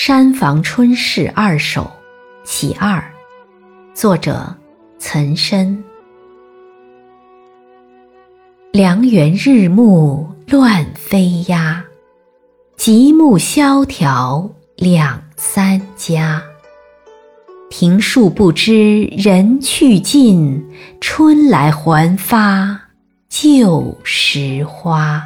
山房春事二首·其二，作者岑参。梁园日暮乱飞鸦，极目萧条两三家。庭树不知人去尽，春来还发旧时花。